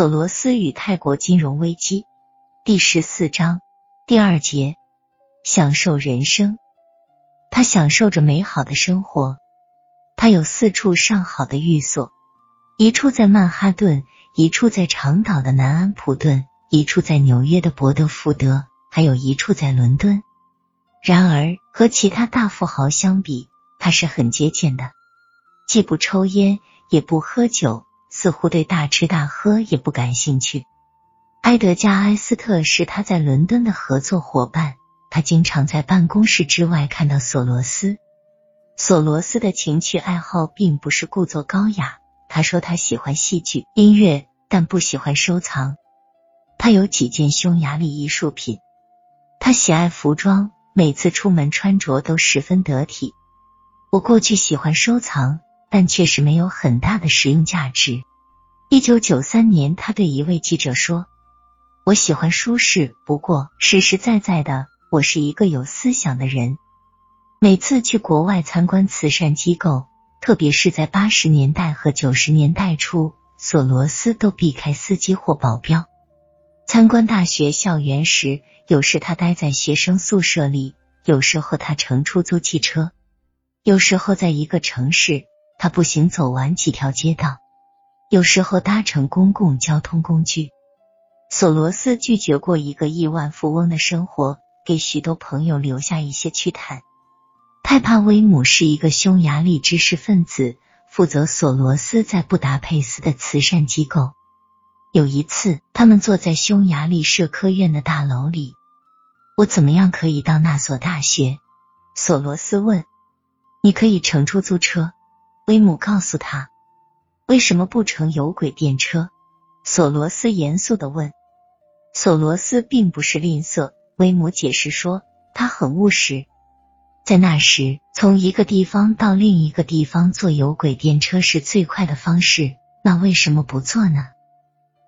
索罗斯与泰国金融危机第十四章第二节，享受人生。他享受着美好的生活。他有四处上好的寓所，一处在曼哈顿，一处在长岛的南安普顿，一处在纽约的伯德福德，还有一处在伦敦。然而，和其他大富豪相比，他是很节俭的，既不抽烟，也不喝酒，似乎对大吃大喝也不感兴趣。埃德加·埃斯特是他在伦敦的合作伙伴，他经常在办公室之外看到索罗斯。索罗斯的情趣爱好并不是故作高雅，他说他喜欢戏剧、音乐，但不喜欢收藏。他有几件匈牙利艺术品，他喜爱服装。每次出门穿着都十分得体。我过去喜欢收藏，但确实没有很大的实用价值。一九九三年，他对一位记者说：“我喜欢舒适，不过实实在在的，我是一个有思想的人。每次去国外参观慈善机构，特别是在八十年代和九十年代初，索罗斯都避开司机或保镖。参观大学校园时。”有时他待在学生宿舍里，有时候他乘出租汽车，有时候在一个城市他步行走完几条街道，有时候搭乘公共交通工具。索罗斯拒绝过一个亿万富翁的生活，给许多朋友留下一些趣谈。泰帕威姆是一个匈牙利知识分子，负责索罗斯在布达佩斯的慈善机构。有一次，他们坐在匈牙利社科院的大楼里。我怎么样可以到那所大学？索罗斯问。你可以乘出租车，威姆告诉他。为什么不乘有轨电车？索罗斯严肃的问。索罗斯并不是吝啬，威姆解释说，他很务实。在那时，从一个地方到另一个地方坐有轨电车是最快的方式，那为什么不做呢？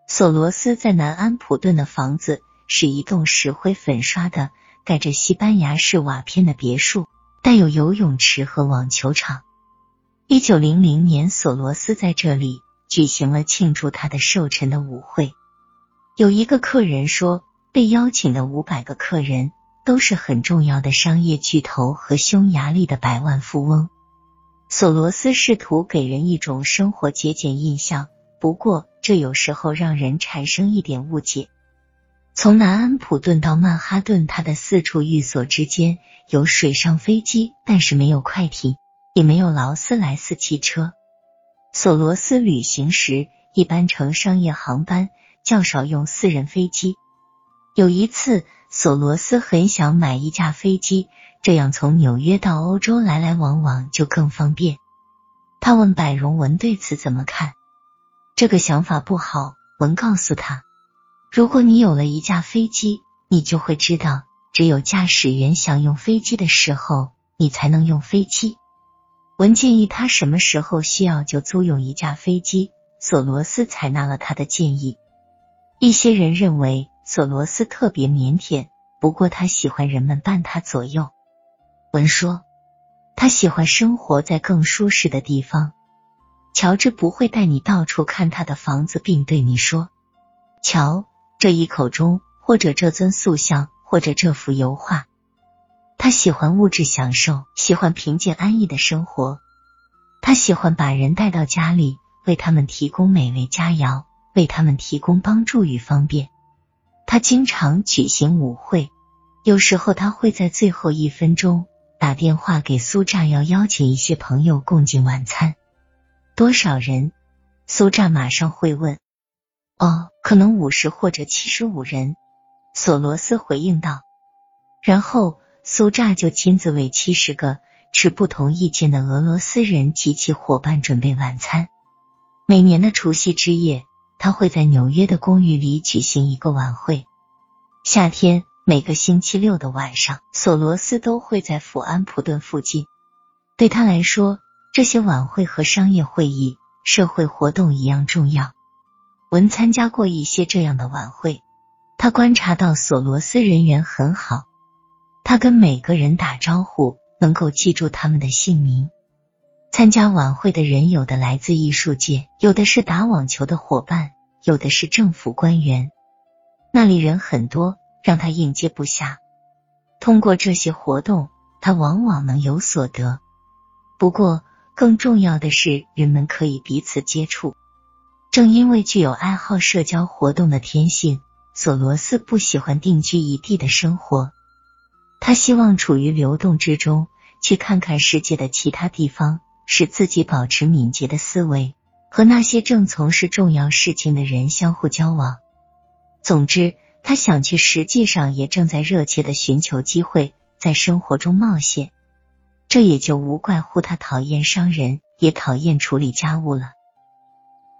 索罗斯在南安普顿的房子。是一栋石灰粉刷的、盖着西班牙式瓦片的别墅，带有游泳池和网球场。一九零零年，索罗斯在这里举行了庆祝他的寿辰的舞会。有一个客人说，被邀请的五百个客人都是很重要的商业巨头和匈牙利的百万富翁。索罗斯试图给人一种生活节俭印象，不过这有时候让人产生一点误解。从南安普顿到曼哈顿，他的四处寓所之间有水上飞机，但是没有快艇，也没有劳斯莱斯汽车。索罗斯旅行时一般乘商业航班，较少用私人飞机。有一次，索罗斯很想买一架飞机，这样从纽约到欧洲来来往往就更方便。他问百荣文对此怎么看？这个想法不好，文告诉他。如果你有了一架飞机，你就会知道，只有驾驶员想用飞机的时候，你才能用飞机。文建议他什么时候需要就租用一架飞机。索罗斯采纳了他的建议。一些人认为索罗斯特别腼腆，不过他喜欢人们伴他左右。文说，他喜欢生活在更舒适的地方。乔治不会带你到处看他的房子，并对你说：“瞧。”这一口钟，或者这尊塑像，或者这幅油画，他喜欢物质享受，喜欢平静安逸的生活。他喜欢把人带到家里，为他们提供美味佳肴，为他们提供帮助与方便。他经常举行舞会，有时候他会在最后一分钟打电话给苏炸，要邀请一些朋友共进晚餐。多少人？苏炸马上会问。哦，可能五十或者七十五人，索罗斯回应道。然后苏炸就亲自为七十个持不同意见的俄罗斯人及其伙伴准备晚餐。每年的除夕之夜，他会在纽约的公寓里举行一个晚会。夏天每个星期六的晚上，索罗斯都会在福安普顿附近。对他来说，这些晚会和商业会议、社会活动一样重要。文参加过一些这样的晚会，他观察到索罗斯人缘很好，他跟每个人打招呼，能够记住他们的姓名。参加晚会的人有的来自艺术界，有的是打网球的伙伴，有的是政府官员，那里人很多，让他应接不暇。通过这些活动，他往往能有所得。不过，更重要的是，人们可以彼此接触。正因为具有爱好社交活动的天性，索罗斯不喜欢定居一地的生活，他希望处于流动之中，去看看世界的其他地方，使自己保持敏捷的思维，和那些正从事重要事情的人相互交往。总之。他想去，实际上也正在热切的寻求机会，在生活中冒险。这也就无怪乎他讨厌商人，也讨厌处理家务了。